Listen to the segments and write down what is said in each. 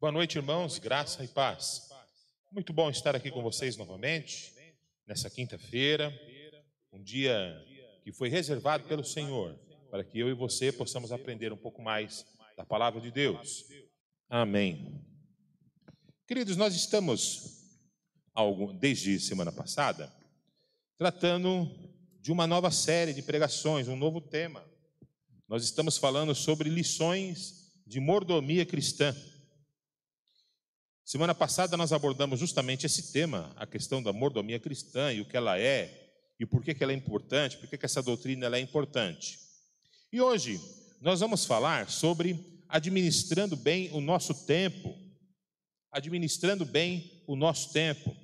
Boa noite, irmãos, graça e paz. Muito bom estar aqui com vocês novamente, nessa quinta-feira, um dia que foi reservado pelo Senhor, para que eu e você possamos aprender um pouco mais da palavra de Deus. Amém. Queridos, nós estamos, desde semana passada, tratando de uma nova série de pregações, um novo tema. Nós estamos falando sobre lições de mordomia cristã. Semana passada nós abordamos justamente esse tema, a questão da mordomia cristã e o que ela é, e por que, que ela é importante, por que, que essa doutrina ela é importante. E hoje nós vamos falar sobre administrando bem o nosso tempo. Administrando bem o nosso tempo.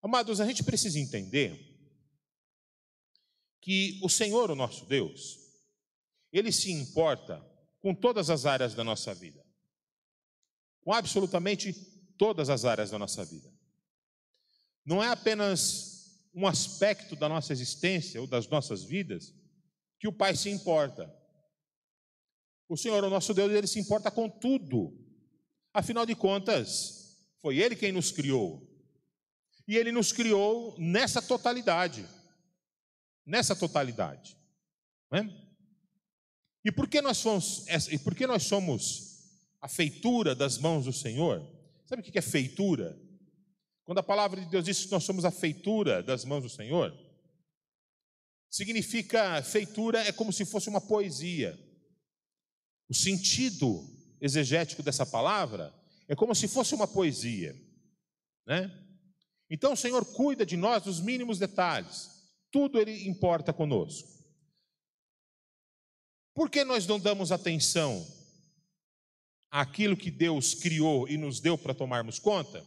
Amados, a gente precisa entender que o Senhor, o nosso Deus, ele se importa com todas as áreas da nossa vida com absolutamente todas as áreas da nossa vida. Não é apenas um aspecto da nossa existência ou das nossas vidas que o Pai se importa. O Senhor, o nosso Deus, ele se importa com tudo. Afinal de contas, foi Ele quem nos criou. E Ele nos criou nessa totalidade. Nessa totalidade. É? E por que nós somos, e por que nós somos a feitura das mãos do Senhor. Sabe o que é feitura? Quando a palavra de Deus diz que nós somos a feitura das mãos do Senhor, significa feitura é como se fosse uma poesia. O sentido exegético dessa palavra é como se fosse uma poesia, né? Então o Senhor cuida de nós dos mínimos detalhes. Tudo ele importa conosco. Por que nós não damos atenção aquilo que Deus criou e nos deu para tomarmos conta,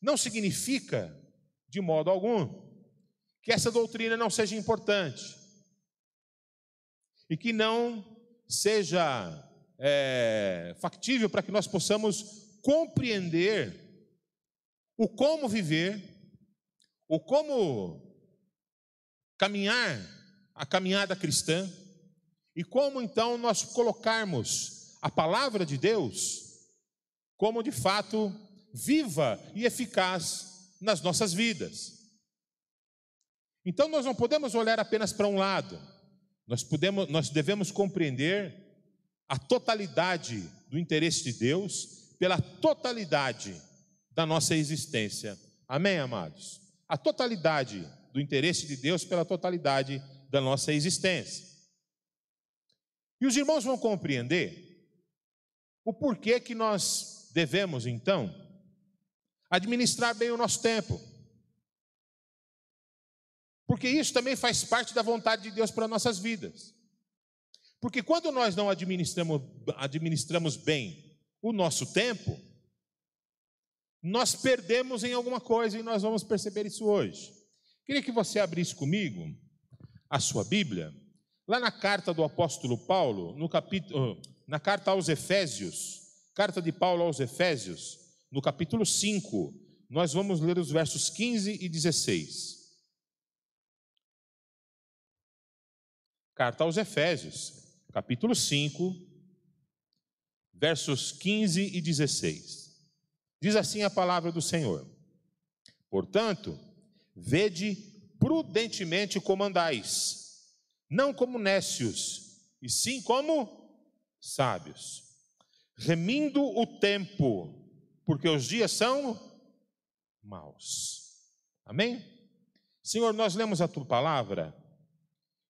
não significa, de modo algum, que essa doutrina não seja importante e que não seja é, factível para que nós possamos compreender o como viver, o como caminhar a caminhada cristã e como então nós colocarmos a palavra de Deus como de fato viva e eficaz nas nossas vidas. Então nós não podemos olhar apenas para um lado, nós, podemos, nós devemos compreender a totalidade do interesse de Deus pela totalidade da nossa existência. Amém, amados? A totalidade do interesse de Deus pela totalidade da nossa existência. E os irmãos vão compreender o porquê que nós devemos, então, administrar bem o nosso tempo. Porque isso também faz parte da vontade de Deus para nossas vidas. Porque quando nós não administramos, administramos bem o nosso tempo, nós perdemos em alguma coisa e nós vamos perceber isso hoje. Queria que você abrisse comigo a sua Bíblia, lá na carta do apóstolo Paulo, no capítulo, na carta aos Efésios, carta de Paulo aos Efésios, no capítulo 5, nós vamos ler os versos 15 e 16. Carta aos Efésios, capítulo 5, versos 15 e 16. Diz assim a palavra do Senhor: Portanto, vede prudentemente como andais, não como nécios, e sim como sábios, remindo o tempo, porque os dias são maus. Amém? Senhor, nós lemos a tua palavra,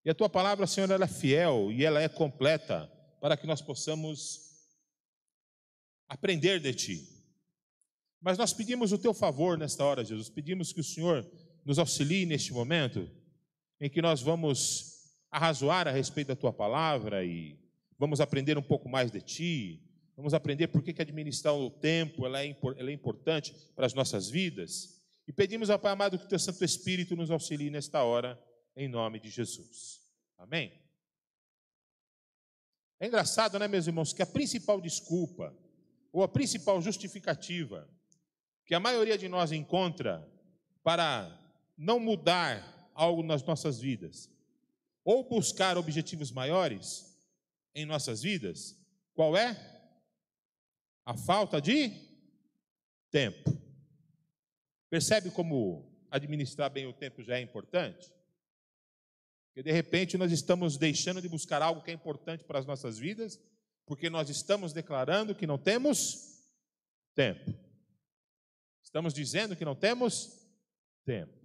e a tua palavra, Senhor, ela é fiel e ela é completa para que nós possamos aprender de ti. Mas nós pedimos o teu favor nesta hora, Jesus. Pedimos que o Senhor nos auxilie neste momento em que nós vamos arrazoar a respeito da tua palavra e vamos aprender um pouco mais de Ti, vamos aprender por que, administrar o tempo ela é, ela é importante para as nossas vidas. E pedimos ao Pai amado que o Teu Santo Espírito nos auxilie nesta hora, em nome de Jesus. Amém? É engraçado, né, meus irmãos, que a principal desculpa, ou a principal justificativa, que a maioria de nós encontra para não mudar algo nas nossas vidas, ou buscar objetivos maiores, em nossas vidas, qual é? A falta de tempo. Percebe como administrar bem o tempo já é importante? Porque de repente nós estamos deixando de buscar algo que é importante para as nossas vidas, porque nós estamos declarando que não temos tempo. Estamos dizendo que não temos tempo.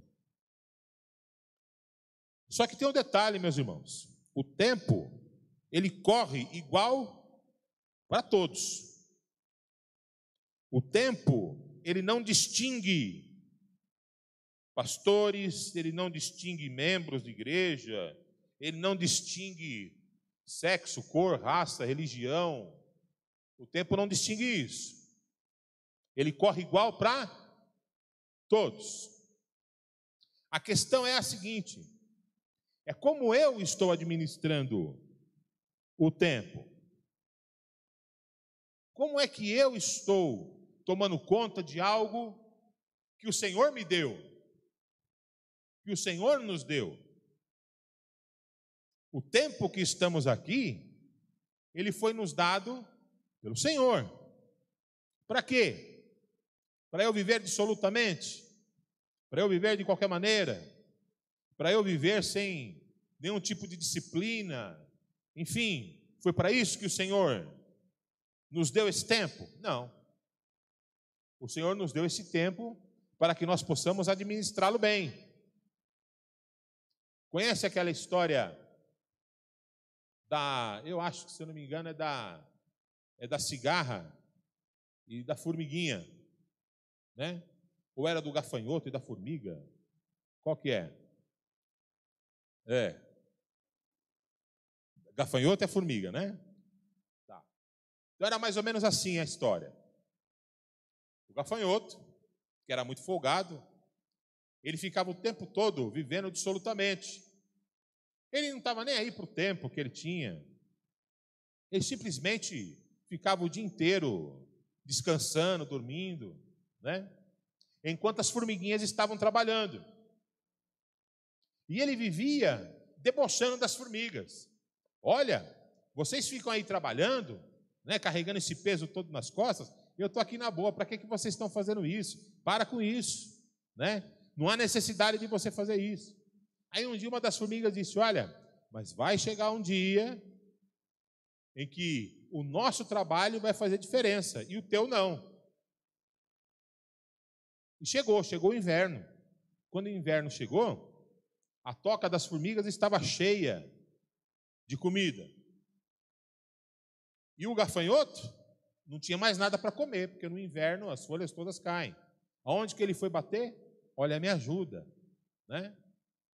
Só que tem um detalhe, meus irmãos. O tempo, ele corre igual para todos. O tempo, ele não distingue pastores, ele não distingue membros de igreja, ele não distingue sexo, cor, raça, religião. O tempo não distingue isso. Ele corre igual para todos. A questão é a seguinte: é como eu estou administrando o tempo. Como é que eu estou tomando conta de algo que o Senhor me deu? Que o Senhor nos deu? O tempo que estamos aqui, ele foi nos dado pelo Senhor. Para quê? Para eu viver dissolutamente? Para eu viver de qualquer maneira? Para eu viver sem nenhum tipo de disciplina? Enfim, foi para isso que o Senhor nos deu esse tempo? Não. O Senhor nos deu esse tempo para que nós possamos administrá-lo bem. Conhece aquela história da, eu acho que se eu não me engano é da é da cigarra e da formiguinha, né? Ou era do gafanhoto e da formiga? Qual que é? É. Gafanhoto é formiga, né? Tá. Então era mais ou menos assim a história. O gafanhoto, que era muito folgado, ele ficava o tempo todo vivendo absolutamente. Ele não estava nem aí para o tempo que ele tinha. Ele simplesmente ficava o dia inteiro descansando, dormindo, né? Enquanto as formiguinhas estavam trabalhando. E ele vivia debochando das formigas. Olha, vocês ficam aí trabalhando, né, carregando esse peso todo nas costas, eu estou aqui na boa, para que, que vocês estão fazendo isso? Para com isso, né? Não há necessidade de você fazer isso. Aí um dia uma das formigas disse: Olha, mas vai chegar um dia em que o nosso trabalho vai fazer diferença e o teu não. E chegou, chegou o inverno. Quando o inverno chegou, a toca das formigas estava cheia de comida. E o gafanhoto não tinha mais nada para comer, porque no inverno as folhas todas caem. Aonde que ele foi bater? Olha, me ajuda, né?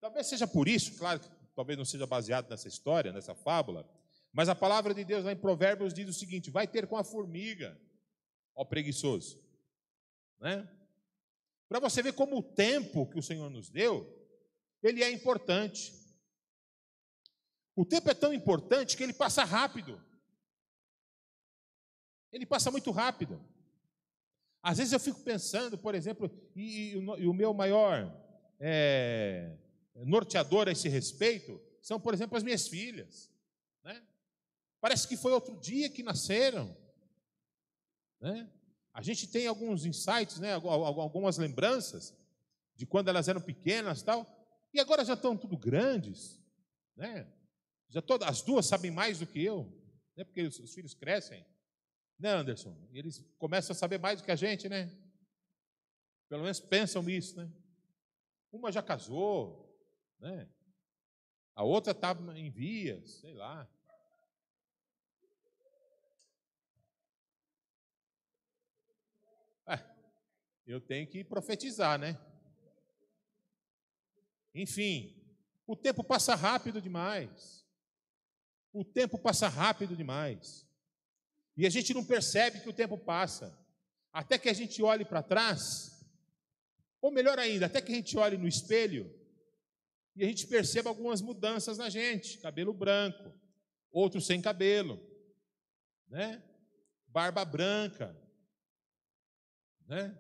Talvez seja por isso, claro que talvez não seja baseado nessa história, nessa fábula, mas a palavra de Deus lá em Provérbios diz o seguinte: vai ter com a formiga, ó preguiçoso, né? Para você ver como o tempo que o Senhor nos deu ele é importante. O tempo é tão importante que ele passa rápido. Ele passa muito rápido. Às vezes eu fico pensando, por exemplo, e, e, e o meu maior é, norteador a esse respeito são, por exemplo, as minhas filhas. Né? Parece que foi outro dia que nasceram. Né? A gente tem alguns insights, né? algumas lembranças de quando elas eram pequenas tal. E agora já estão tudo grandes, né? Já todas, as duas sabem mais do que eu, né? Porque os, os filhos crescem, né, Anderson? E eles começam a saber mais do que a gente, né? Pelo menos pensam nisso, né? Uma já casou, né? A outra está em vias, sei lá. É, eu tenho que profetizar, né? Enfim, o tempo passa rápido demais. O tempo passa rápido demais. E a gente não percebe que o tempo passa. Até que a gente olhe para trás, ou melhor ainda, até que a gente olhe no espelho e a gente perceba algumas mudanças na gente, cabelo branco, outro sem cabelo, né? Barba branca, né?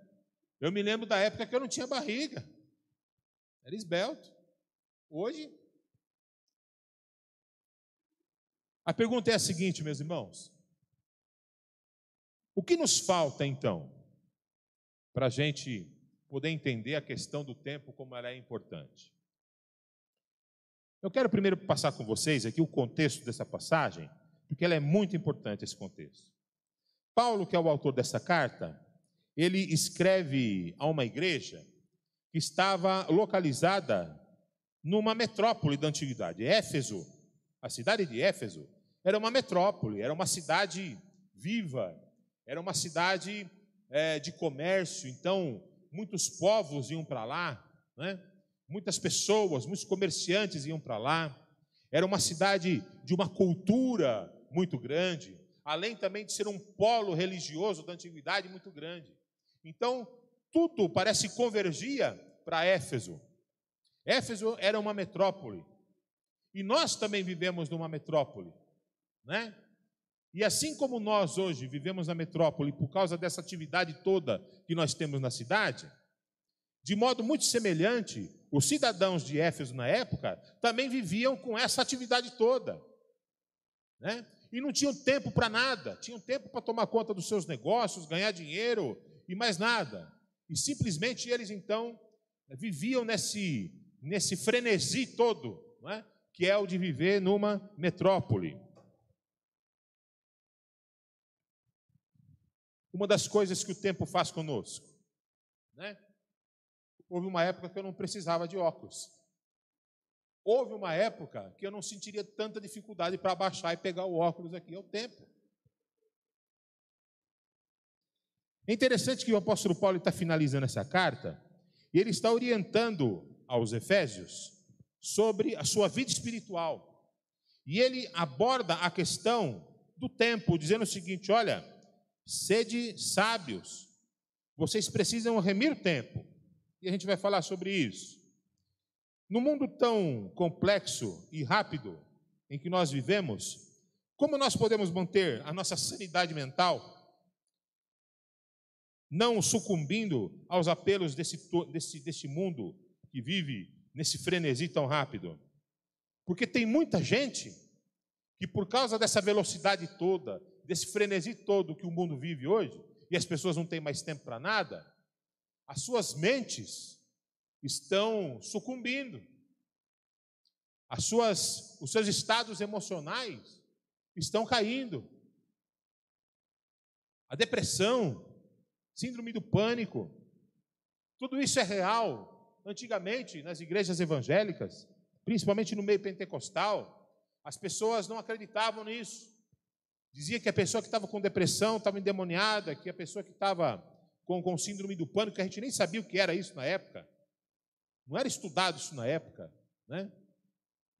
Eu me lembro da época que eu não tinha barriga. Era esbelto. Hoje. A pergunta é a seguinte, meus irmãos: O que nos falta então para a gente poder entender a questão do tempo como ela é importante? Eu quero primeiro passar com vocês aqui o contexto dessa passagem, porque ela é muito importante esse contexto. Paulo, que é o autor dessa carta, ele escreve a uma igreja que estava localizada numa metrópole da antiguidade, Éfeso. A cidade de Éfeso era uma metrópole, era uma cidade viva, era uma cidade é, de comércio, então muitos povos iam para lá, né? muitas pessoas, muitos comerciantes iam para lá. Era uma cidade de uma cultura muito grande, além também de ser um polo religioso da antiguidade muito grande. Então, tudo parece convergia para Éfeso. Éfeso era uma metrópole. E nós também vivemos numa metrópole, né? E assim como nós hoje vivemos na metrópole por causa dessa atividade toda que nós temos na cidade, de modo muito semelhante, os cidadãos de Éfeso na época também viviam com essa atividade toda, né? E não tinham tempo para nada, tinham tempo para tomar conta dos seus negócios, ganhar dinheiro e mais nada. E simplesmente eles então viviam nesse nesse frenesi todo, é? que é o de viver numa metrópole. Uma das coisas que o tempo faz conosco, né? Houve uma época que eu não precisava de óculos. Houve uma época que eu não sentiria tanta dificuldade para baixar e pegar o óculos aqui. É o tempo. É interessante que o apóstolo Paulo está finalizando essa carta e ele está orientando aos Efésios sobre a sua vida espiritual. E ele aborda a questão do tempo, dizendo o seguinte: olha, sede sábios, vocês precisam remir tempo. E a gente vai falar sobre isso. No mundo tão complexo e rápido em que nós vivemos, como nós podemos manter a nossa sanidade mental, não sucumbindo aos apelos desse, desse, desse mundo que vive nesse frenesi tão rápido? Porque tem muita gente que, por causa dessa velocidade toda, desse frenesi todo que o mundo vive hoje, e as pessoas não têm mais tempo para nada, as suas mentes estão sucumbindo. As suas, os seus estados emocionais estão caindo. A depressão, síndrome do pânico, tudo isso é real. Antigamente, nas igrejas evangélicas, principalmente no meio pentecostal, as pessoas não acreditavam nisso. Dizia que a pessoa que estava com depressão estava endemoniada, que a pessoa que estava com, com síndrome do pânico, que a gente nem sabia o que era isso na época. Não era estudado isso na época, né?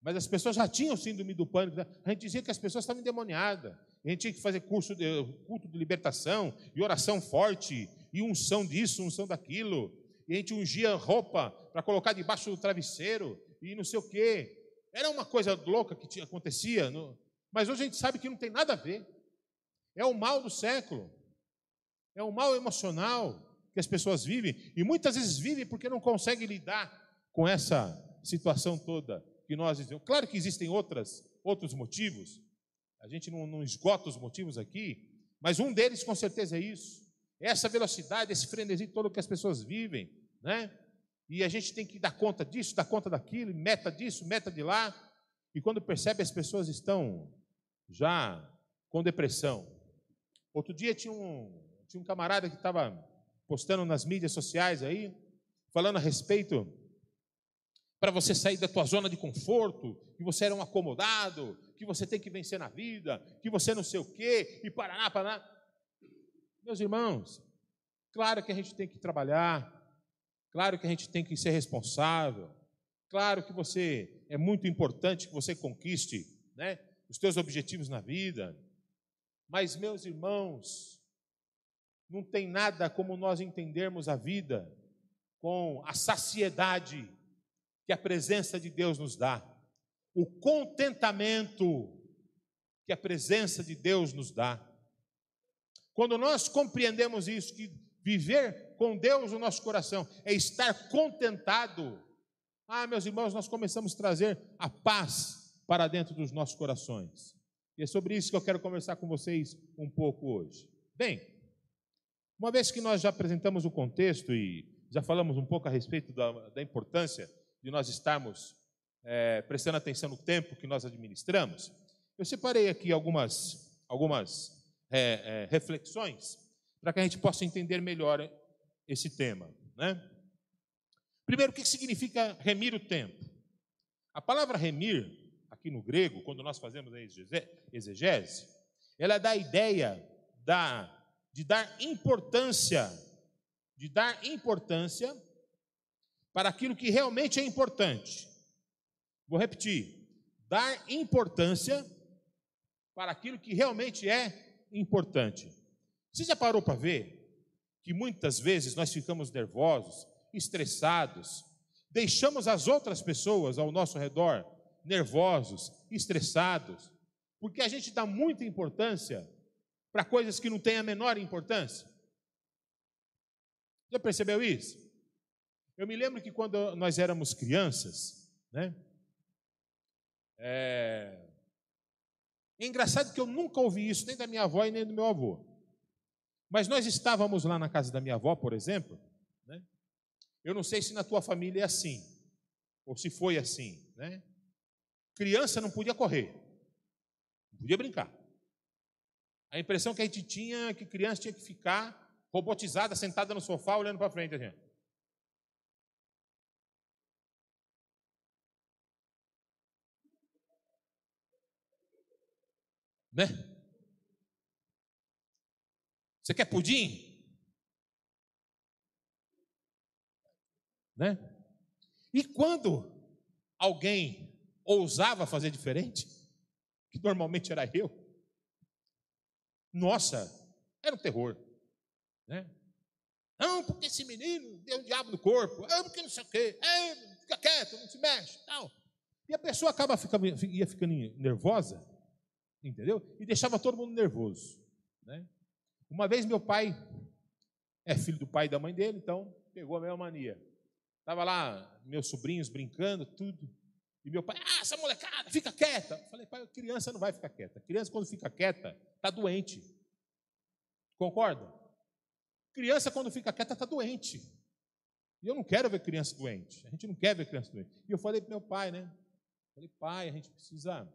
Mas as pessoas já tinham síndrome do pânico. Né? A gente dizia que as pessoas estavam endemoniadas. A gente tinha que fazer curso de, culto de libertação e oração forte, e unção disso, unção daquilo e a gente ungia roupa para colocar debaixo do travesseiro e não sei o quê. Era uma coisa louca que tinha, acontecia, no... mas hoje a gente sabe que não tem nada a ver. É o mal do século, é o mal emocional que as pessoas vivem e muitas vezes vivem porque não conseguem lidar com essa situação toda que nós vivemos. Claro que existem outras, outros motivos, a gente não, não esgota os motivos aqui, mas um deles com certeza é isso. Essa velocidade, esse frenesi todo que as pessoas vivem, né? E a gente tem que dar conta disso, dar conta daquilo, meta disso, meta de lá. E quando percebe, as pessoas estão já com depressão. Outro dia tinha um, tinha um camarada que estava postando nas mídias sociais aí, falando a respeito para você sair da tua zona de conforto, que você era um acomodado, que você tem que vencer na vida, que você não sei o quê, e paraná, paraná. Meus irmãos, claro que a gente tem que trabalhar, Claro que a gente tem que ser responsável. Claro que você é muito importante que você conquiste, né, os teus objetivos na vida. Mas meus irmãos, não tem nada como nós entendermos a vida com a saciedade que a presença de Deus nos dá, o contentamento que a presença de Deus nos dá. Quando nós compreendemos isso, que viver com Deus no nosso coração, é estar contentado. Ah, meus irmãos, nós começamos a trazer a paz para dentro dos nossos corações. E é sobre isso que eu quero conversar com vocês um pouco hoje. Bem, Uma vez que nós já apresentamos o contexto e já falamos um pouco a respeito da, da importância de nós estarmos é, prestando atenção no tempo que nós administramos, eu separei aqui algumas, algumas é, é, reflexões para que a gente possa entender melhor esse tema. Né? Primeiro, o que significa remir o tempo? A palavra remir, aqui no grego, quando nós fazemos a exegese, ela dá a ideia da, de dar importância, de dar importância para aquilo que realmente é importante. Vou repetir: dar importância para aquilo que realmente é importante. Você já parou para ver que muitas vezes nós ficamos nervosos, estressados, deixamos as outras pessoas ao nosso redor nervosos, estressados, porque a gente dá muita importância para coisas que não têm a menor importância. Já percebeu isso? Eu me lembro que quando nós éramos crianças, né? É... é engraçado que eu nunca ouvi isso nem da minha avó e nem do meu avô. Mas nós estávamos lá na casa da minha avó, por exemplo, né? Eu não sei se na tua família é assim, ou se foi assim, né? Criança não podia correr, não podia brincar. A impressão que a gente tinha é que criança tinha que ficar robotizada, sentada no sofá, olhando para frente. Assim. Né? Você quer pudim? Né? E quando alguém ousava fazer diferente, que normalmente era eu, nossa, era um terror. Né? Não, porque esse menino deu um diabo no corpo, não, porque não sei o quê, é, fica quieto, não se mexe, tal. E a pessoa acaba ficando, ia ficando nervosa, entendeu? E deixava todo mundo nervoso. Né? Uma vez meu pai é filho do pai e da mãe dele, então pegou a mesma mania. Estava lá meus sobrinhos brincando, tudo. E meu pai, ah, essa molecada, fica quieta. Eu falei, pai, criança não vai ficar quieta. Criança, quando fica quieta, está doente. Concorda? Criança, quando fica quieta, está doente. E eu não quero ver criança doente. A gente não quer ver criança doente. E eu falei para meu pai, né? falei, pai, a gente precisa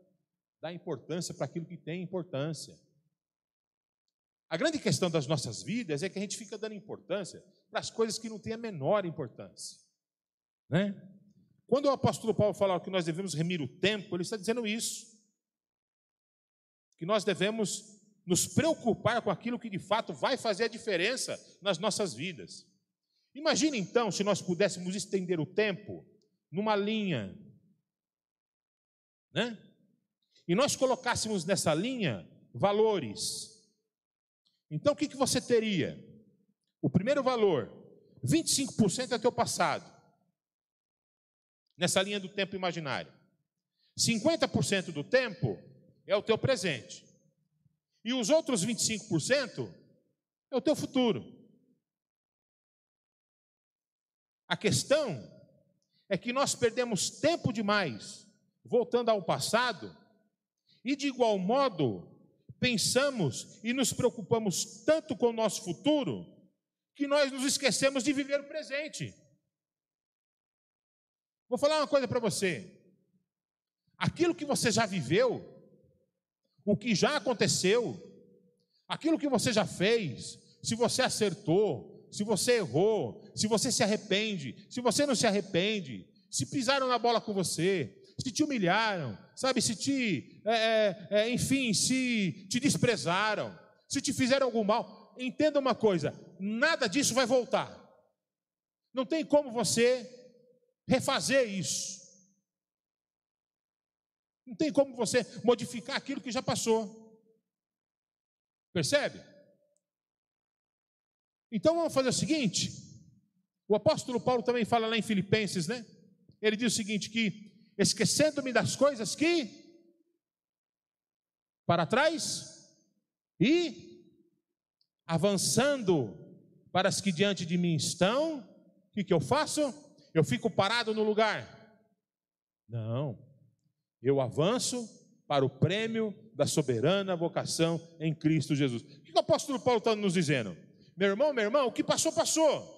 dar importância para aquilo que tem importância. A grande questão das nossas vidas é que a gente fica dando importância para as coisas que não têm a menor importância. Né? Quando o apóstolo Paulo fala que nós devemos remir o tempo, ele está dizendo isso. Que nós devemos nos preocupar com aquilo que de fato vai fazer a diferença nas nossas vidas. Imagine então se nós pudéssemos estender o tempo numa linha, né? E nós colocássemos nessa linha valores. Então o que, que você teria? O primeiro valor, 25% é teu passado nessa linha do tempo imaginário. 50% do tempo é o teu presente. E os outros 25% é o teu futuro. A questão é que nós perdemos tempo demais voltando ao passado e, de igual modo, pensamos e nos preocupamos tanto com o nosso futuro que nós nos esquecemos de viver o presente. Vou falar uma coisa para você. Aquilo que você já viveu, o que já aconteceu, aquilo que você já fez, se você acertou, se você errou, se você se arrepende, se você não se arrepende, se pisaram na bola com você, se te humilharam, sabe, se te, é, é, é enfim, se te desprezaram, se te fizeram algum mal, entenda uma coisa: nada disso vai voltar. Não tem como você refazer isso. Não tem como você modificar aquilo que já passou. Percebe? Então vamos fazer o seguinte: o apóstolo Paulo também fala lá em Filipenses, né? Ele diz o seguinte: que esquecendo-me das coisas que para trás e avançando para as que diante de mim estão, o que, que eu faço? Eu fico parado no lugar. Não. Eu avanço para o prêmio da soberana vocação em Cristo Jesus. O que o apóstolo Paulo está nos dizendo? Meu irmão, meu irmão, o que passou, passou.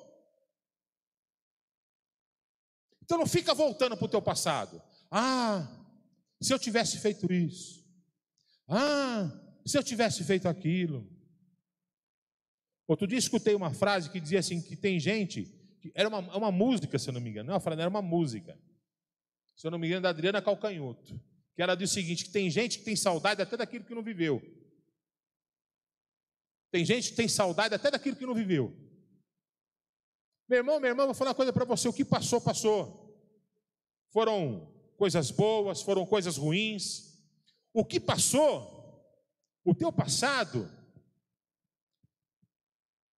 Então não fica voltando para o teu passado. Ah, se eu tivesse feito isso. Ah, se eu tivesse feito aquilo. Outro dia escutei uma frase que dizia assim: que tem gente, era uma, uma música, se eu não me engano, não, é era uma música, se eu não me engano, da Adriana Calcanhoto, que ela diz o seguinte: que tem gente que tem saudade até daquilo que não viveu. Tem gente que tem saudade até daquilo que não viveu. Meu irmão, meu irmão, vou falar uma coisa para você: o que passou, passou. Foram coisas boas, foram coisas ruins. O que passou, o teu passado,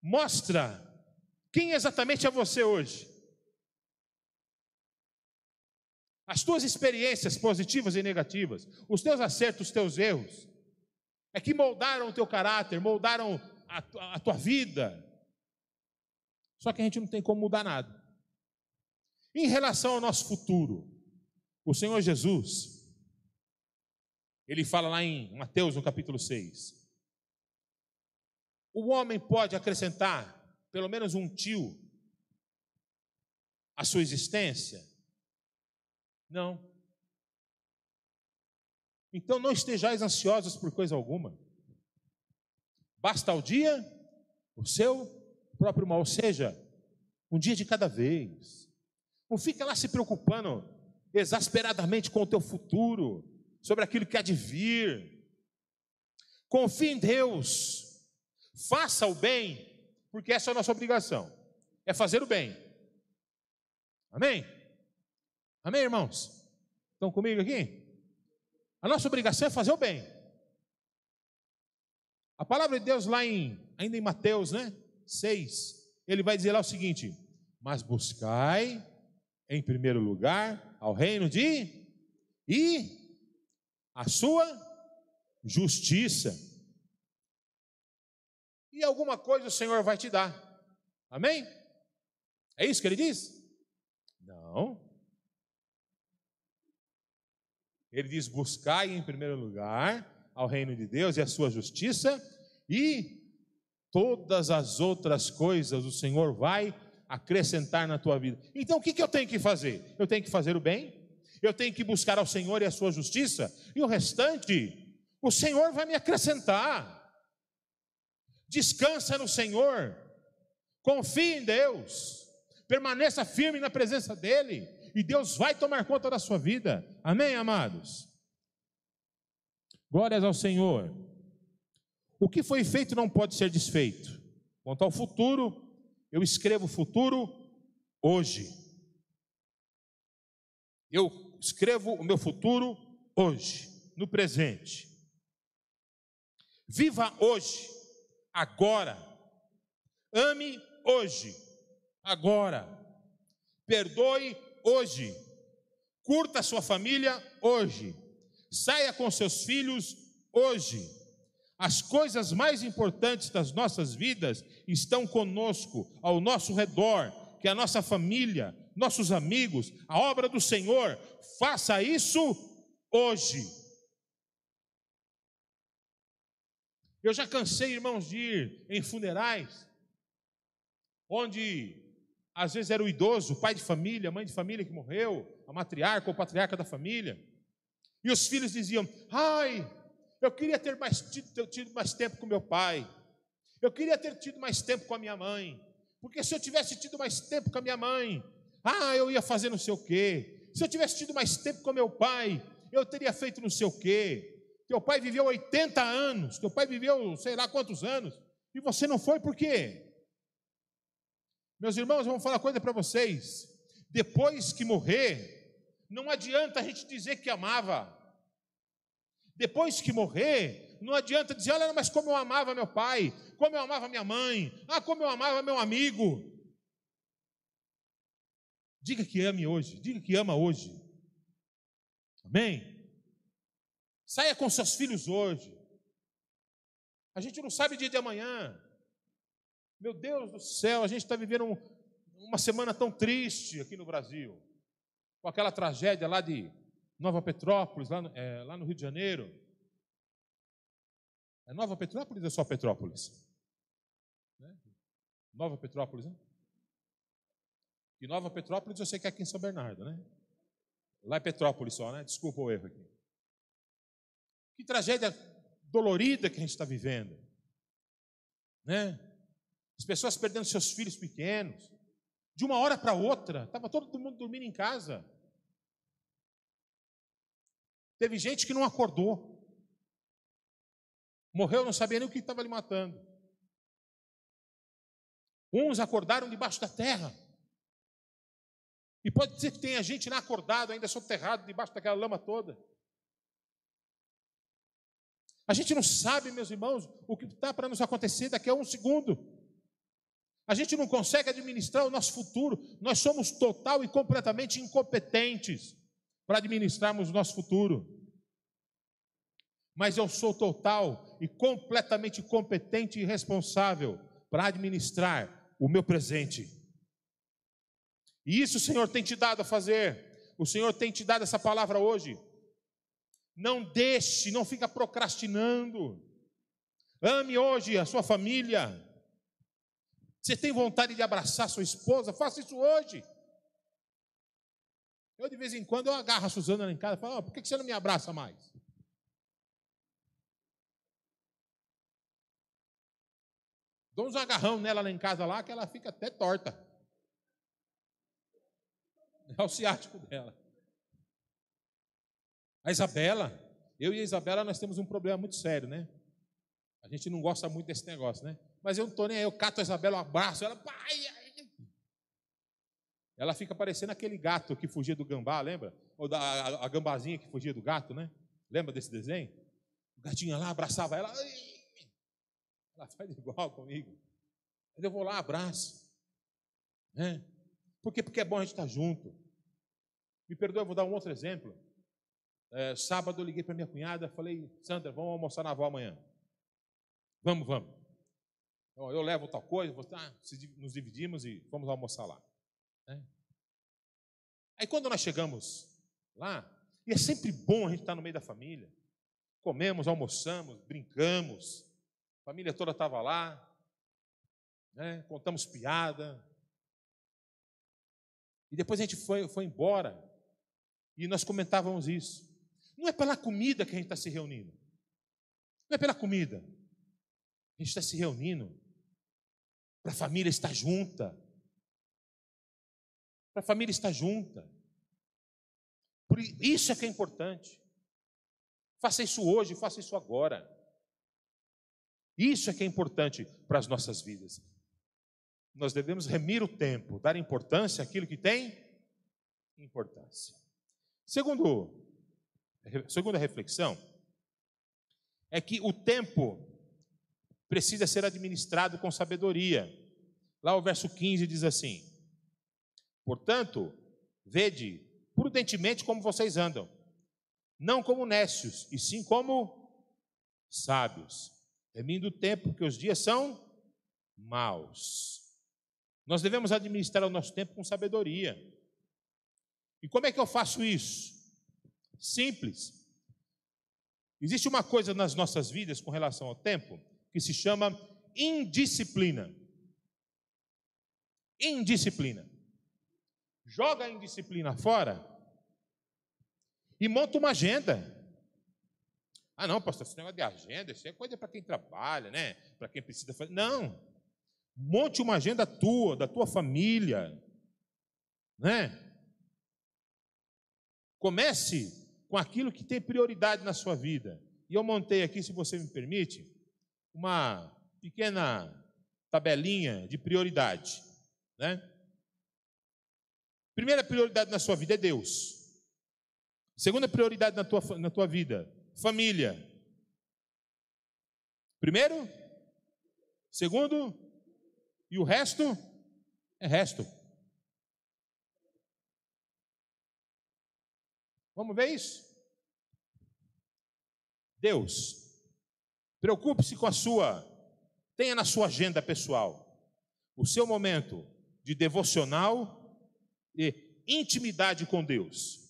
mostra quem exatamente é você hoje. As tuas experiências positivas e negativas, os teus acertos, os teus erros, é que moldaram o teu caráter, moldaram a, a tua vida. Só que a gente não tem como mudar nada. Em relação ao nosso futuro, o Senhor Jesus, ele fala lá em Mateus, no capítulo 6. O homem pode acrescentar pelo menos um tio à sua existência? Não. Então não estejais ansiosos por coisa alguma. Basta o dia o seu próprio mal, ou seja, um dia de cada vez. Não fica lá se preocupando exasperadamente com o teu futuro, sobre aquilo que há de vir. Confie em Deus, faça o bem, porque essa é a nossa obrigação, é fazer o bem. Amém? Amém, irmãos? Estão comigo aqui? A nossa obrigação é fazer o bem. A palavra de Deus lá em, ainda em Mateus, né? 6, ele vai dizer lá o seguinte: Mas buscai em primeiro lugar ao reino de e a sua justiça. E alguma coisa o Senhor vai te dar. Amém? É isso que ele diz? Não. Ele diz: buscai em primeiro lugar ao reino de Deus e a sua justiça, e todas as outras coisas o Senhor vai acrescentar na tua vida. Então o que, eu tenho que fazer? Eu tenho que fazer o bem, eu tenho que buscar ao Senhor e a sua justiça, e o restante, o Senhor vai me acrescentar. Descansa no Senhor, confie em Deus, permaneça firme na presença dEle, e Deus vai tomar conta da sua vida. Amém, amados? Glórias ao Senhor. O que foi feito não pode ser desfeito. Quanto ao futuro, eu escrevo o futuro hoje. Eu escrevo o meu futuro hoje, no presente. Viva hoje, agora. Ame hoje, agora. Perdoe hoje. Curta sua família hoje. Saia com seus filhos hoje. As coisas mais importantes das nossas vidas estão conosco, ao nosso redor, que é a nossa família, nossos amigos, a obra do Senhor. Faça isso hoje. Eu já cansei, irmãos, de ir em funerais, onde às vezes era o idoso, o pai de família, a mãe de família que morreu, a matriarca ou patriarca da família, e os filhos diziam: Ai, eu queria ter mais tido, tido mais tempo com meu pai. Eu queria ter tido mais tempo com a minha mãe. Porque se eu tivesse tido mais tempo com a minha mãe, ah, eu ia fazer não sei o quê. Se eu tivesse tido mais tempo com meu pai, eu teria feito não sei o quê. Teu pai viveu 80 anos, teu pai viveu sei lá quantos anos, e você não foi por quê? Meus irmãos, eu vou falar uma coisa para vocês. Depois que morrer, não adianta a gente dizer que amava. Depois que morrer, não adianta dizer, olha, mas como eu amava meu pai, como eu amava minha mãe, ah, como eu amava meu amigo. Diga que ame hoje, diga que ama hoje. Amém? Saia com seus filhos hoje. A gente não sabe dia de amanhã. Meu Deus do céu, a gente está vivendo um, uma semana tão triste aqui no Brasil, com aquela tragédia lá de Nova Petrópolis, lá no, é, lá no Rio de Janeiro. É Nova Petrópolis ou é só Petrópolis? Né? Nova Petrópolis, né? E Nova Petrópolis eu sei que é aqui em São Bernardo, né? Lá é Petrópolis só, né? Desculpa o erro aqui. Que tragédia dolorida que a gente está vivendo, né? As pessoas perdendo seus filhos pequenos, de uma hora para outra, estava todo mundo dormindo em casa. Teve gente que não acordou. Morreu, não sabia nem o que estava lhe matando. Uns acordaram debaixo da terra. E pode ser que tenha gente lá acordado, ainda soterrado, debaixo daquela lama toda. A gente não sabe, meus irmãos, o que está para nos acontecer daqui a um segundo. A gente não consegue administrar o nosso futuro. Nós somos total e completamente incompetentes para administrarmos o nosso futuro. Mas eu sou total e completamente competente e responsável para administrar o meu presente. E isso o Senhor tem te dado a fazer. O Senhor tem te dado essa palavra hoje. Não deixe, não fica procrastinando. Ame hoje a sua família. Você tem vontade de abraçar sua esposa? Faça isso hoje. Eu, de vez em quando, eu agarro a Suzana lá em casa e falo: oh, por que você não me abraça mais? Dou uns agarrão nela lá em casa lá que ela fica até torta. É o ciático dela. A Isabela, eu e a Isabela, nós temos um problema muito sério, né? A gente não gosta muito desse negócio, né? Mas eu não estou nem aí, eu cato a Isabela, um abraço, ela, pai, ela fica parecendo aquele gato que fugia do gambá, lembra? Ou da, a, a gambazinha que fugia do gato, né? Lembra desse desenho? O gatinho lá abraçava ela, ela faz igual comigo. Mas eu vou lá, abraço. Né? Por quê? Porque é bom a gente estar junto. Me perdoe, eu vou dar um outro exemplo. É, sábado eu liguei para minha cunhada, falei, Sandra, vamos almoçar na avó amanhã. Vamos, vamos. Eu levo tal coisa, você, ah, nos dividimos e vamos almoçar lá. É. Aí quando nós chegamos lá, e é sempre bom a gente estar no meio da família, comemos, almoçamos, brincamos, a família toda estava lá, né? contamos piada. E depois a gente foi, foi embora e nós comentávamos isso. Não é pela comida que a gente está se reunindo. Não é pela comida. A gente está se reunindo para a família estar junta. Para a família estar junta. Por isso é que é importante. Faça isso hoje, faça isso agora. Isso é que é importante para as nossas vidas. Nós devemos remir o tempo, dar importância àquilo que tem importância. Segundo, segunda reflexão é que o tempo precisa ser administrado com sabedoria. Lá o verso 15 diz assim: Portanto, vede prudentemente como vocês andam, não como nécios, e sim como sábios remindo o tempo, porque os dias são maus. Nós devemos administrar o nosso tempo com sabedoria. E como é que eu faço isso? Simples. Existe uma coisa nas nossas vidas com relação ao tempo que se chama indisciplina. Indisciplina. Joga a indisciplina fora e monta uma agenda. Ah, não, pastor, esse negócio de agenda, isso é coisa para quem trabalha, né? Para quem precisa fazer. Não. Monte uma agenda tua, da tua família, né? Comece com aquilo que tem prioridade na sua vida. E eu montei aqui, se você me permite, uma pequena tabelinha de prioridade, né? Primeira prioridade na sua vida é Deus. Segunda prioridade na tua, na tua vida, família. Primeiro, segundo, e o resto é resto. Vamos ver isso? Deus, preocupe-se com a sua, tenha na sua agenda pessoal o seu momento de devocional e intimidade com Deus.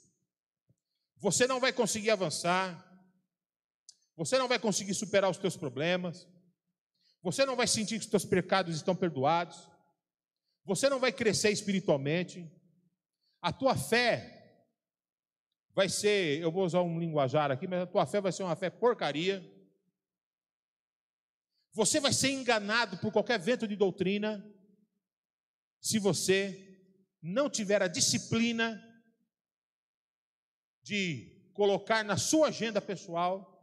Você não vai conseguir avançar, você não vai conseguir superar os teus problemas, você não vai sentir que os teus pecados estão perdoados, Você não vai crescer espiritualmente. A tua fé vai ser, eu vou usar um linguajar aqui, mas a tua fé vai ser uma fé porcaria. Você vai ser enganado por qualquer vento de doutrina se você não tiver a disciplina de colocar na sua agenda pessoal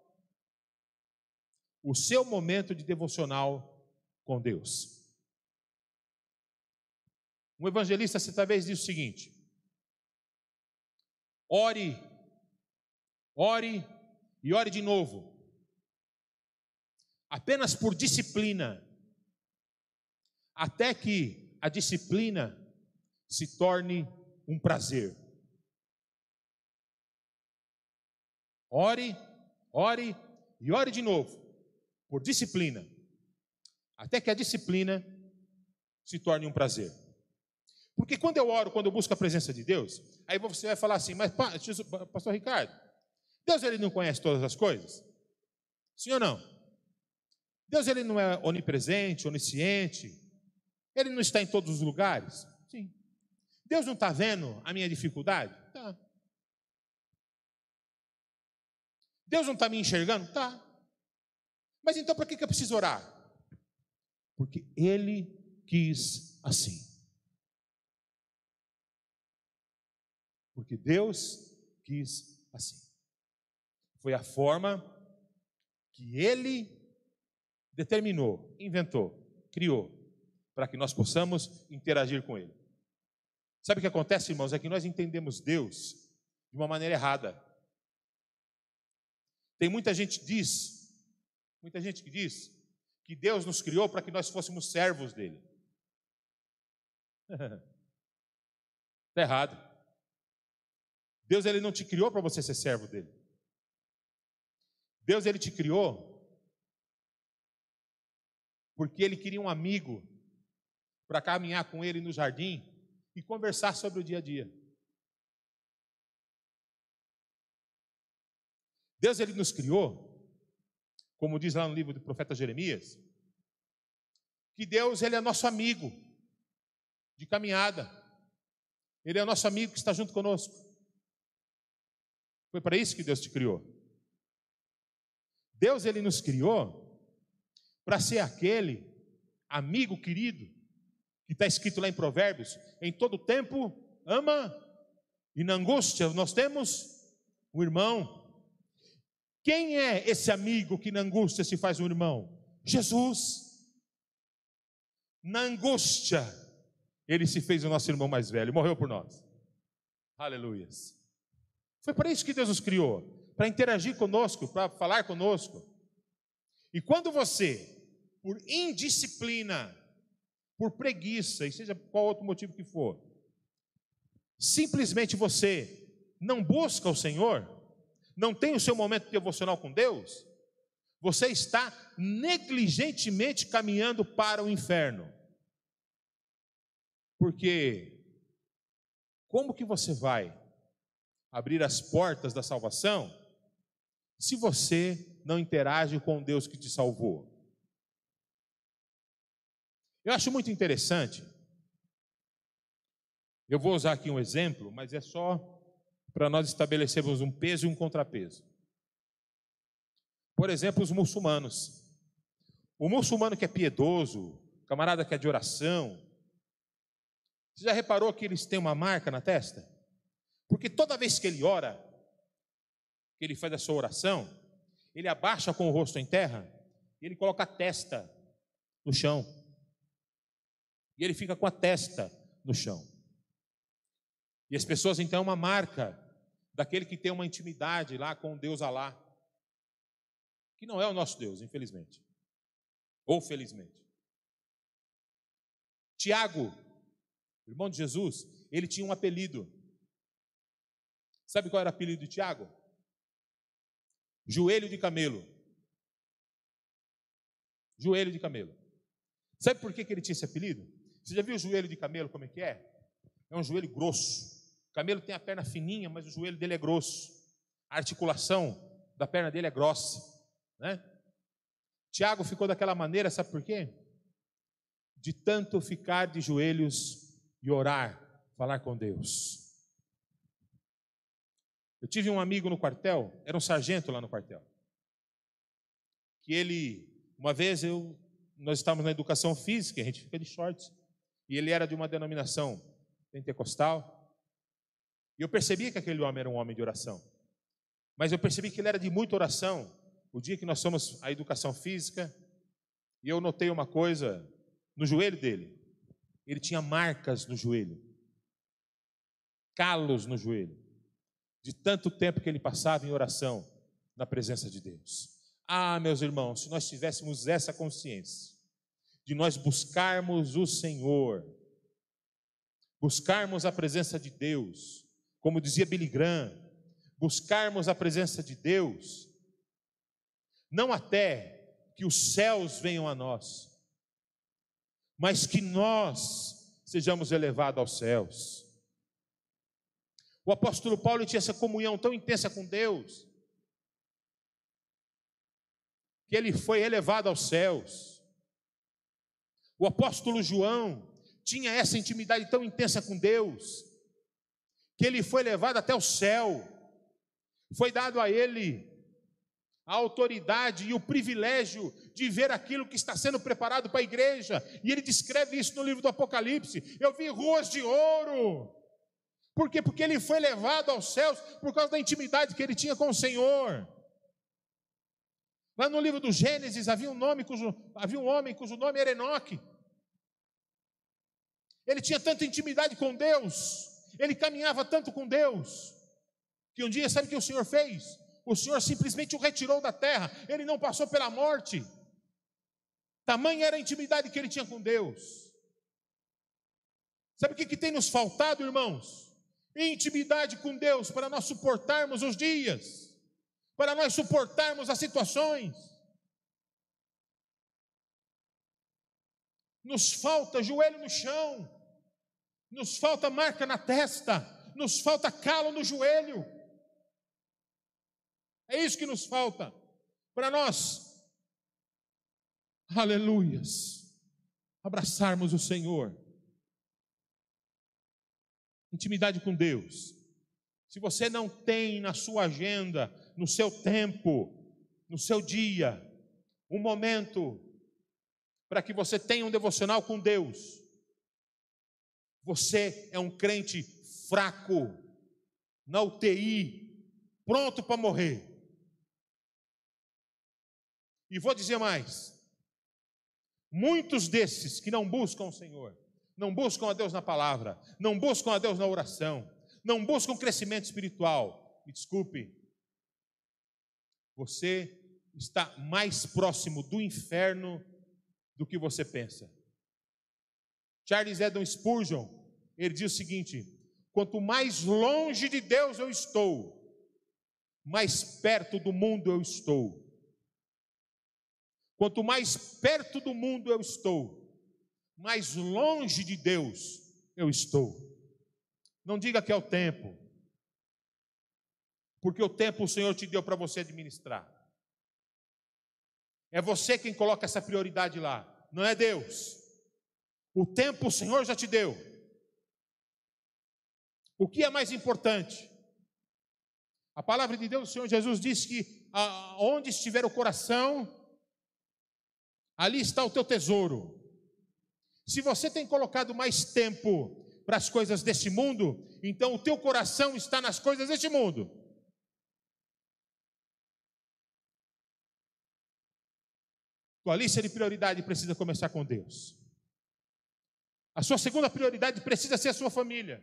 o seu momento de devocional com Deus. Um evangelista certa vez disse o seguinte: ore, ore e ore de novo, apenas por disciplina, até que a disciplina se torne um prazer. Ore, ore e ore de novo, por disciplina, até que a disciplina se torne um prazer. Porque quando eu oro, quando eu busco a presença de Deus, aí você vai falar assim, mas pastor Ricardo, Deus ele não conhece todas as coisas? Sim ou não? Deus ele não é onipresente, onisciente, ele não está em todos os lugares? Sim. Deus não está vendo a minha dificuldade? Tá. Deus não está me enxergando? Tá. Mas então para que eu preciso orar? Porque Ele quis assim. Porque Deus quis assim. Foi a forma que Ele determinou, inventou, criou, para que nós possamos interagir com Ele. Sabe o que acontece, irmãos? É que nós entendemos Deus de uma maneira errada. Tem muita gente que diz, muita gente que diz que Deus nos criou para que nós fôssemos servos dele. Está errado. Deus ele não te criou para você ser servo dele. Deus ele te criou porque ele queria um amigo para caminhar com ele no jardim e conversar sobre o dia a dia. Deus ele nos criou, como diz lá no livro do profeta Jeremias, que Deus ele é nosso amigo de caminhada. Ele é nosso amigo que está junto conosco. Foi para isso que Deus te criou. Deus ele nos criou para ser aquele amigo querido que está escrito lá em Provérbios, em todo tempo ama e na angústia nós temos um irmão. Quem é esse amigo que na angústia se faz um irmão? Jesus. Na angústia, ele se fez o nosso irmão mais velho, morreu por nós. Aleluias. Foi para isso que Deus nos criou para interagir conosco, para falar conosco. E quando você, por indisciplina, por preguiça, e seja qual outro motivo que for, simplesmente você não busca o Senhor, não tem o seu momento devocional com Deus, você está negligentemente caminhando para o inferno. Porque como que você vai abrir as portas da salvação se você não interage com Deus que te salvou. Eu acho muito interessante. Eu vou usar aqui um exemplo, mas é só para nós estabelecermos um peso e um contrapeso. Por exemplo, os muçulmanos. O muçulmano que é piedoso, camarada que é de oração, você já reparou que eles têm uma marca na testa? Porque toda vez que ele ora, que ele faz a sua oração, ele abaixa com o rosto em terra e ele coloca a testa no chão. E ele fica com a testa no chão. E as pessoas então é uma marca daquele que tem uma intimidade lá com Deus Alá, que não é o nosso Deus, infelizmente. Ou felizmente. Tiago, irmão de Jesus, ele tinha um apelido. Sabe qual era o apelido de Tiago? Joelho de camelo. Joelho de camelo. Sabe por que, que ele tinha esse apelido? Você já viu o joelho de camelo como é que é? É um joelho grosso. O camelo tem a perna fininha, mas o joelho dele é grosso. A articulação da perna dele é grossa. Né? Tiago ficou daquela maneira, sabe por quê? De tanto ficar de joelhos e orar, falar com Deus. Eu tive um amigo no quartel, era um sargento lá no quartel, que ele, uma vez eu, nós estávamos na educação física, a gente fica de shorts, e ele era de uma denominação pentecostal, e eu percebi que aquele homem era um homem de oração, mas eu percebi que ele era de muita oração. O dia que nós fomos à educação física, e eu notei uma coisa no joelho dele, ele tinha marcas no joelho, calos no joelho de tanto tempo que ele passava em oração na presença de Deus. Ah, meus irmãos, se nós tivéssemos essa consciência de nós buscarmos o Senhor, buscarmos a presença de Deus, como dizia Billy Graham, buscarmos a presença de Deus, não até que os céus venham a nós, mas que nós sejamos elevados aos céus. O apóstolo Paulo tinha essa comunhão tão intensa com Deus, que ele foi elevado aos céus. O apóstolo João tinha essa intimidade tão intensa com Deus, que ele foi levado até o céu. Foi dado a ele a autoridade e o privilégio de ver aquilo que está sendo preparado para a igreja. E ele descreve isso no livro do Apocalipse. Eu vi ruas de ouro por quê? Porque ele foi levado aos céus por causa da intimidade que ele tinha com o Senhor. Lá no livro do Gênesis havia um, nome cujo, havia um homem cujo nome era Enoque. Ele tinha tanta intimidade com Deus, ele caminhava tanto com Deus, que um dia, sabe o que o Senhor fez? O Senhor simplesmente o retirou da terra, ele não passou pela morte. Tamanha era a intimidade que ele tinha com Deus. Sabe o que, que tem nos faltado, irmãos? Intimidade com Deus para nós suportarmos os dias, para nós suportarmos as situações. Nos falta joelho no chão, nos falta marca na testa, nos falta calo no joelho. É isso que nos falta para nós, aleluias, abraçarmos o Senhor intimidade com Deus. Se você não tem na sua agenda, no seu tempo, no seu dia, um momento para que você tenha um devocional com Deus, você é um crente fraco, na UTI, pronto para morrer. E vou dizer mais: muitos desses que não buscam o Senhor, não buscam a Deus na palavra, não buscam a Deus na oração, não buscam crescimento espiritual. Me desculpe, você está mais próximo do inferno do que você pensa. Charles Eden Spurgeon, ele diz o seguinte: quanto mais longe de Deus eu estou, mais perto do mundo eu estou. Quanto mais perto do mundo eu estou, mais longe de Deus eu estou. Não diga que é o tempo, porque o tempo o Senhor te deu para você administrar. É você quem coloca essa prioridade lá, não é Deus. O tempo o Senhor já te deu. O que é mais importante? A palavra de Deus, o Senhor Jesus disse que onde estiver o coração, ali está o teu tesouro. Se você tem colocado mais tempo para as coisas deste mundo, então o teu coração está nas coisas deste mundo. Tua lista de prioridade precisa começar com Deus. A sua segunda prioridade precisa ser a sua família.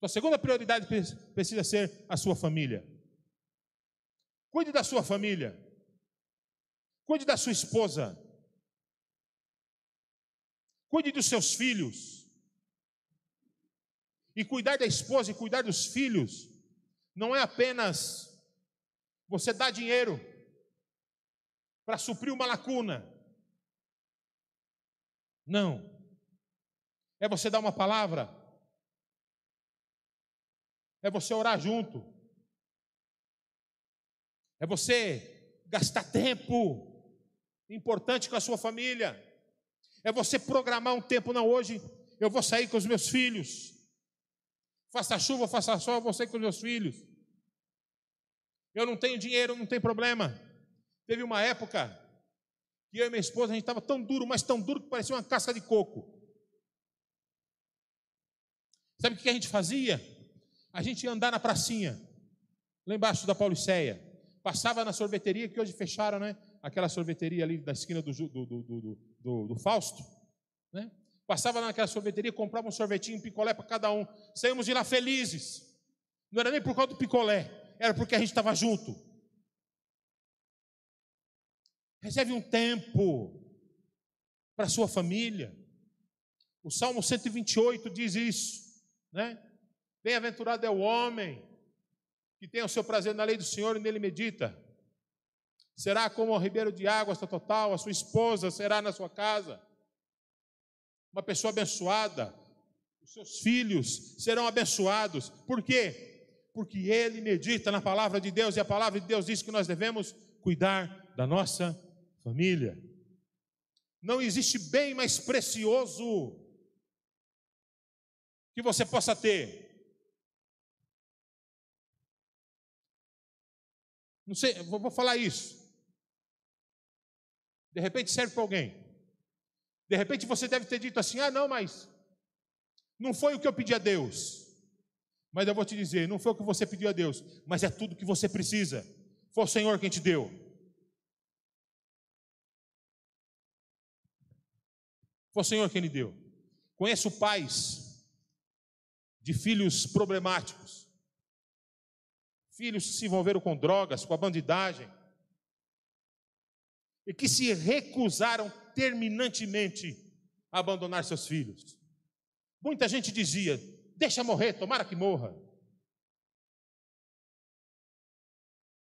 Sua segunda prioridade precisa ser a sua família. Cuide da sua família. Cuide da sua esposa. Cuide dos seus filhos. E cuidar da esposa e cuidar dos filhos não é apenas você dar dinheiro para suprir uma lacuna. Não. É você dar uma palavra. É você orar junto. É você gastar tempo importante com a sua família. É você programar um tempo, não, hoje eu vou sair com os meus filhos. Faça chuva, faça sol, eu vou sair com os meus filhos. Eu não tenho dinheiro, não tem problema. Teve uma época que eu e minha esposa, a gente estava tão duro, mas tão duro que parecia uma casca de coco. Sabe o que a gente fazia? A gente ia andar na pracinha, lá embaixo da Pauliceia. Passava na sorveteria, que hoje fecharam, né? Aquela sorveteria ali da esquina do, do, do, do, do Fausto. Né? Passava naquela sorveteria, comprava um sorvetinho, um picolé para cada um. Saímos de lá felizes. Não era nem por causa do picolé, era porque a gente estava junto. Reserve um tempo para a sua família. O Salmo 128 diz isso, né? Bem-aventurado é o homem que tem o seu prazer na lei do Senhor e nele medita. Será como o ribeiro de águas total, a sua esposa será na sua casa. Uma pessoa abençoada, os seus filhos serão abençoados. Por quê? Porque ele medita na palavra de Deus e a palavra de Deus diz que nós devemos cuidar da nossa família. Não existe bem mais precioso que você possa ter Não sei, vou, vou falar isso. De repente serve para alguém. De repente você deve ter dito assim: ah, não, mas não foi o que eu pedi a Deus. Mas eu vou te dizer: não foi o que você pediu a Deus, mas é tudo que você precisa. Foi o Senhor quem te deu. Foi o Senhor quem lhe deu. Conheço pais de filhos problemáticos filhos que se envolveram com drogas, com a bandidagem, e que se recusaram terminantemente a abandonar seus filhos. Muita gente dizia: deixa morrer, tomara que morra.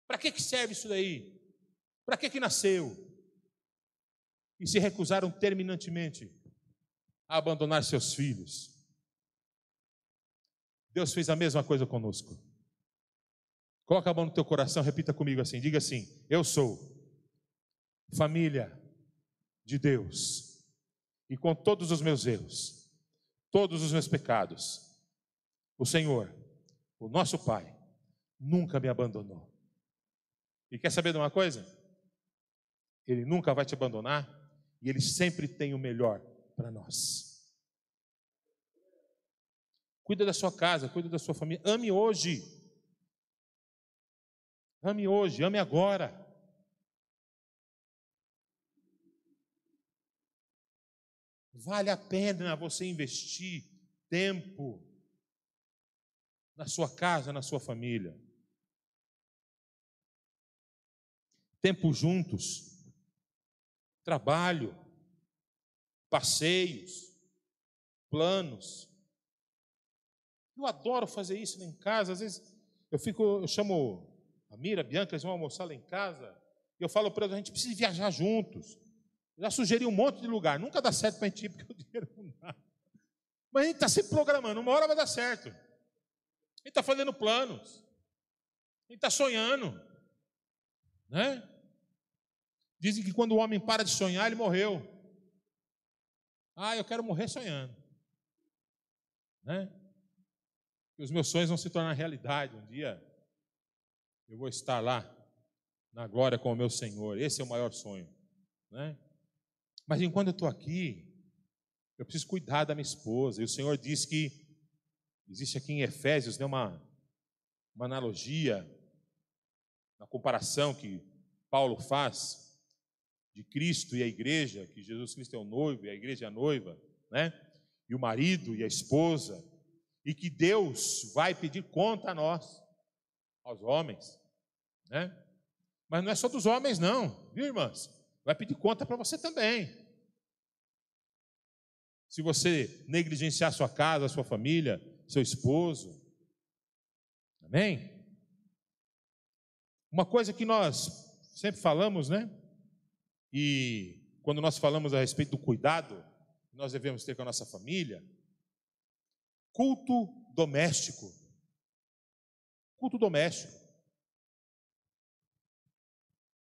Para que, que serve isso daí? Para que, que nasceu? E se recusaram terminantemente a abandonar seus filhos. Deus fez a mesma coisa conosco. Coloca a mão no teu coração, repita comigo assim: diga assim, eu sou família de Deus, e com todos os meus erros, todos os meus pecados, o Senhor, o nosso Pai, nunca me abandonou. E quer saber de uma coisa? Ele nunca vai te abandonar e ele sempre tem o melhor para nós. Cuida da sua casa, cuida da sua família, ame hoje. Ame hoje, ame agora. Vale a pena você investir tempo na sua casa, na sua família. Tempo juntos, trabalho, passeios, planos. Eu adoro fazer isso em casa. Às vezes eu fico, eu chamo a Mira, a Bianca, eles vão almoçar lá em casa. E eu falo para eles, a gente precisa viajar juntos. Já sugeri um monte de lugar. Nunca dá certo para a gente ir, porque o dinheiro não dá. Mas a gente está se programando. Uma hora vai dar certo. A gente está fazendo planos. A gente está sonhando. Né? Dizem que quando o homem para de sonhar, ele morreu. Ah, eu quero morrer sonhando. Né? Que os meus sonhos vão se tornar realidade um dia eu vou estar lá na glória com o meu Senhor. Esse é o maior sonho, né? Mas enquanto eu estou aqui, eu preciso cuidar da minha esposa. E o Senhor diz que existe aqui em Efésios né, uma, uma analogia, uma comparação que Paulo faz de Cristo e a igreja, que Jesus Cristo é o noivo e a igreja é a noiva, né? E o marido e a esposa, e que Deus vai pedir conta a nós aos homens, né? Mas não é só dos homens, não, viu, irmãs? Vai pedir conta para você também. Se você negligenciar sua casa, sua família, seu esposo. Amém? Uma coisa que nós sempre falamos, né? E quando nós falamos a respeito do cuidado que nós devemos ter com a nossa família, culto doméstico. Culto doméstico.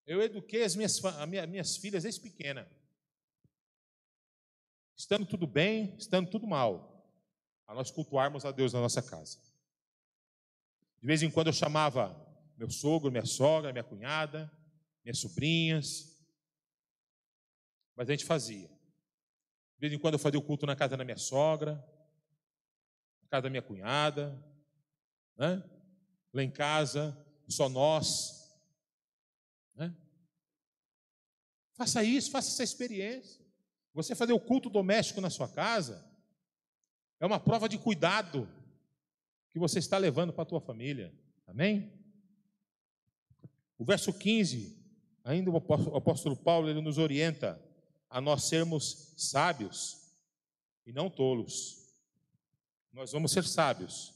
Eu eduquei as minhas, as minhas filhas desde pequena. estando tudo bem, estando tudo mal, a nós cultuarmos a Deus na nossa casa. De vez em quando eu chamava meu sogro, minha sogra, minha cunhada, minhas sobrinhas, mas a gente fazia. De vez em quando eu fazia o culto na casa da minha sogra, na casa da minha cunhada, né? lá em casa, só nós. Né? Faça isso, faça essa experiência. Você fazer o culto doméstico na sua casa é uma prova de cuidado que você está levando para a tua família. Amém? O verso 15, ainda o apóstolo Paulo ele nos orienta a nós sermos sábios e não tolos. Nós vamos ser sábios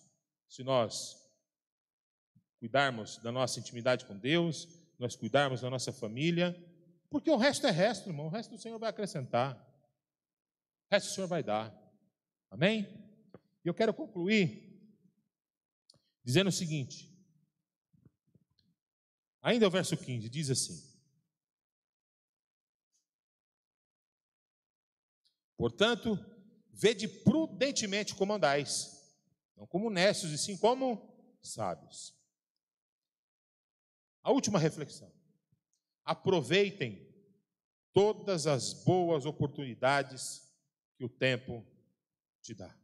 se nós cuidarmos da nossa intimidade com Deus, nós cuidarmos da nossa família, porque o resto é resto, irmão. O resto o Senhor vai acrescentar. O resto o Senhor vai dar. Amém? E eu quero concluir dizendo o seguinte. Ainda o verso 15 diz assim: Portanto, vede prudentemente como andais, não como necios, e sim como sábios. A última reflexão. Aproveitem todas as boas oportunidades que o tempo te dá.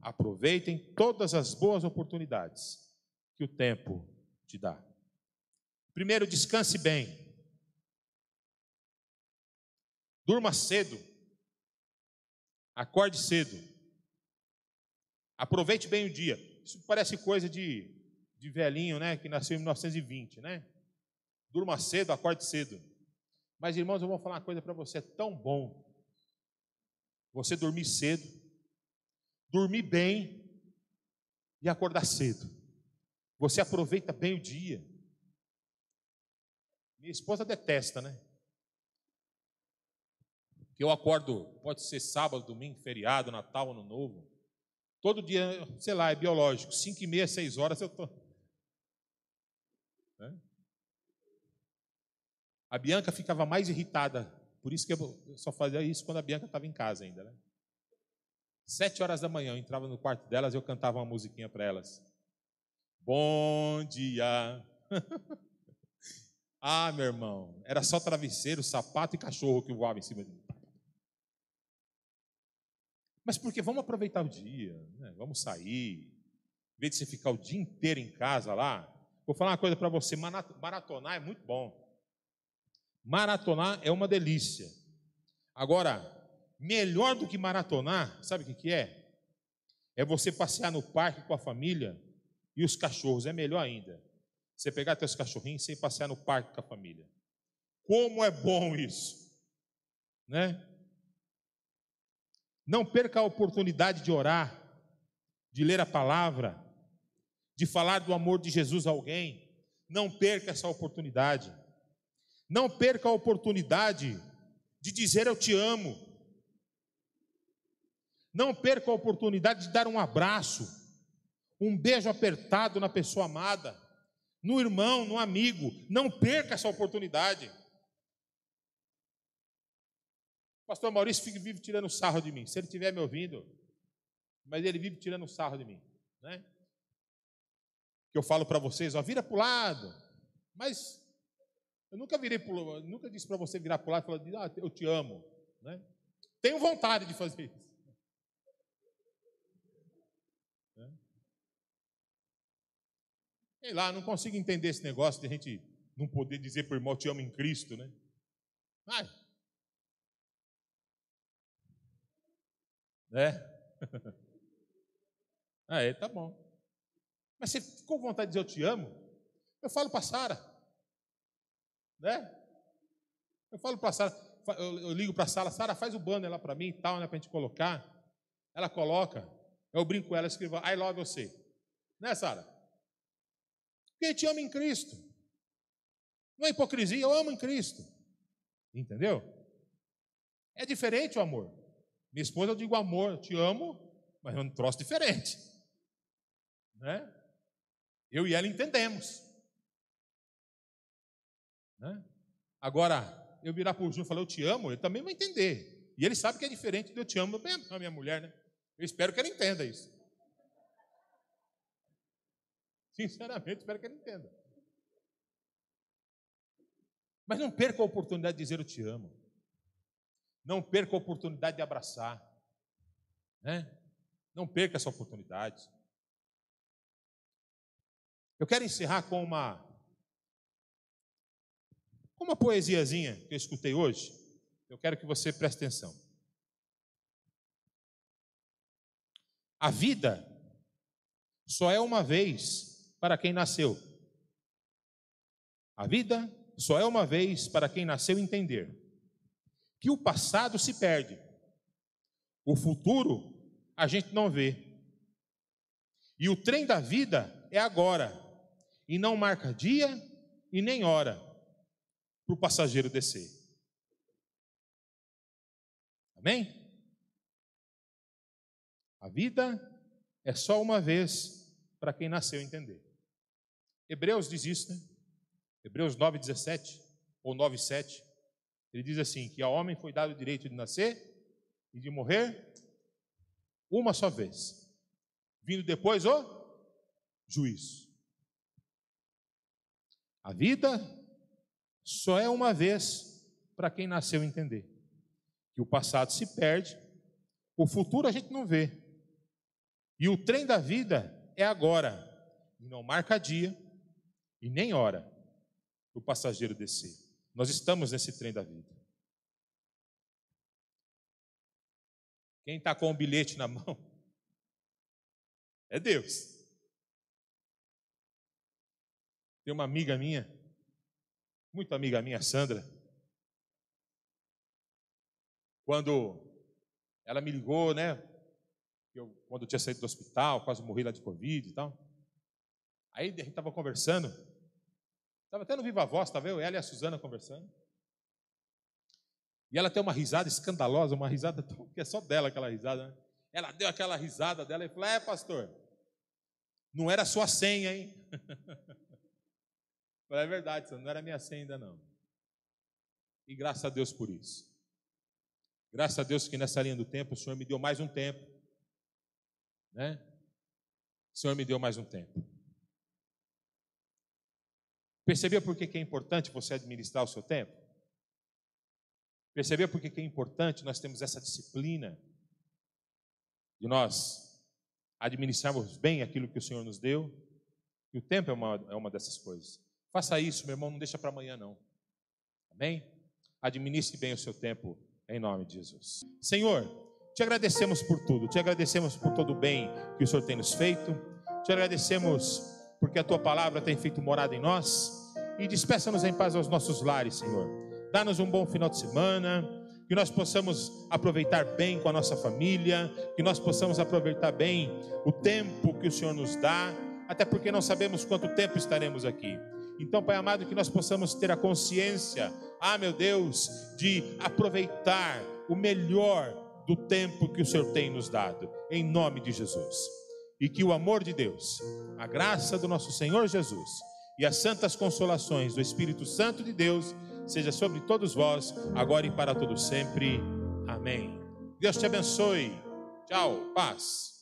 Aproveitem todas as boas oportunidades que o tempo te dá. Primeiro, descanse bem. Durma cedo. Acorde cedo. Aproveite bem o dia. Isso parece coisa de, de velhinho, né? Que nasceu em 1920, né? Durma cedo, acorde cedo. Mas, irmãos, eu vou falar uma coisa para você: é tão bom você dormir cedo, dormir bem e acordar cedo. Você aproveita bem o dia. Minha esposa detesta, né? Que eu acordo, pode ser sábado, domingo, feriado, Natal, Ano Novo. Todo dia, sei lá, é biológico. Cinco e meia, seis horas eu estou. Né? A Bianca ficava mais irritada. Por isso que eu só fazia isso quando a Bianca estava em casa ainda. Né? Sete horas da manhã eu entrava no quarto delas e eu cantava uma musiquinha para elas. Bom dia. ah, meu irmão, era só travesseiro, sapato e cachorro que voava em cima de mim. Mas porque vamos aproveitar o dia, né? vamos sair. Em vez de você ficar o dia inteiro em casa lá, vou falar uma coisa para você: maratonar é muito bom. Maratonar é uma delícia. Agora, melhor do que maratonar, sabe o que é? É você passear no parque com a família e os cachorros, é melhor ainda. Você pegar teus cachorrinhos e passear no parque com a família. Como é bom isso, né? Não perca a oportunidade de orar, de ler a palavra, de falar do amor de Jesus a alguém. Não perca essa oportunidade. Não perca a oportunidade de dizer eu te amo. Não perca a oportunidade de dar um abraço, um beijo apertado na pessoa amada, no irmão, no amigo. Não perca essa oportunidade. Pastor Maurício vive tirando sarro de mim. Se ele estiver me ouvindo, mas ele vive tirando sarro de mim, né? Que eu falo para vocês, ó, vira para o lado. Mas eu nunca virei pro, nunca disse para você virar para o lado e falar, ah, eu te amo. Né? Tenho vontade de fazer isso. Né? Sei lá, não consigo entender esse negócio de a gente não poder dizer para o irmão, te amo em Cristo, né? Ai. É. ah, é, tá bom. Mas você ficou com vontade de dizer eu te amo? Eu falo para Sara. Né? Eu falo para a Sara, eu ligo para a Sara, Sara, faz o banner lá para mim e tal, né, para a gente colocar. Ela coloca, eu brinco com ela, escrevo, I love você. Né, Sara? Porque gente ama em Cristo. Não é hipocrisia, eu amo em Cristo. Entendeu? É diferente o amor. Minha esposa, eu digo amor, eu te amo, mas é um troço diferente. Né? Eu e ela entendemos. Né? Agora, eu virar para o Júnior e falar, eu te amo, ele também vai entender. E ele sabe que é diferente do eu te amo bem a minha mulher, né? Eu espero que ele entenda isso. Sinceramente, espero que ele entenda. Mas não perca a oportunidade de dizer eu te amo. Não perca a oportunidade de abraçar. Né? Não perca essa oportunidade. Eu quero encerrar com uma com uma poesiazinha que eu escutei hoje. Eu quero que você preste atenção. A vida só é uma vez para quem nasceu. A vida só é uma vez para quem nasceu entender que o passado se perde, o futuro a gente não vê. E o trem da vida é agora, e não marca dia e nem hora para o passageiro descer. Amém? A vida é só uma vez para quem nasceu entender. Hebreus diz isso, né? Hebreus 9,17 ou 9,7. Ele diz assim: que ao homem foi dado o direito de nascer e de morrer uma só vez, vindo depois o juízo. A vida só é uma vez para quem nasceu entender que o passado se perde, o futuro a gente não vê, e o trem da vida é agora, e não marca dia e nem hora o passageiro descer. Nós estamos nesse trem da vida. Quem está com o bilhete na mão é Deus. Tem uma amiga minha, muito amiga minha, Sandra, quando ela me ligou, né? Eu, quando eu tinha saído do hospital, quase morri lá de Covid e tal. Aí a gente estava conversando, Estava até no Viva Voz, estava eu, ela e a Suzana conversando. E ela tem uma risada escandalosa, uma risada que é só dela aquela risada. Né? Ela deu aquela risada dela e falou: É, pastor, não era sua senha, hein? falei, é verdade, não era minha senha ainda não. E graças a Deus por isso. Graças a Deus que nessa linha do tempo o Senhor me deu mais um tempo. Né? O Senhor me deu mais um tempo. Percebeu por que é importante você administrar o seu tempo? Percebeu por que é importante nós temos essa disciplina de nós administrarmos bem aquilo que o Senhor nos deu? E o tempo é uma, é uma dessas coisas. Faça isso, meu irmão, não deixa para amanhã, não. Amém? Administre bem o seu tempo, em nome de Jesus. Senhor, te agradecemos por tudo, te agradecemos por todo o bem que o Senhor tem nos feito, te agradecemos porque a tua palavra tem feito morada em nós. E despeça-nos em paz aos nossos lares, Senhor. Dá-nos um bom final de semana, que nós possamos aproveitar bem com a nossa família, que nós possamos aproveitar bem o tempo que o Senhor nos dá, até porque não sabemos quanto tempo estaremos aqui. Então, Pai amado, que nós possamos ter a consciência, ah, meu Deus, de aproveitar o melhor do tempo que o Senhor tem nos dado, em nome de Jesus e que o amor de Deus, a graça do nosso Senhor Jesus e as santas consolações do Espírito Santo de Deus seja sobre todos vós, agora e para todos sempre. Amém. Deus te abençoe. Tchau, paz.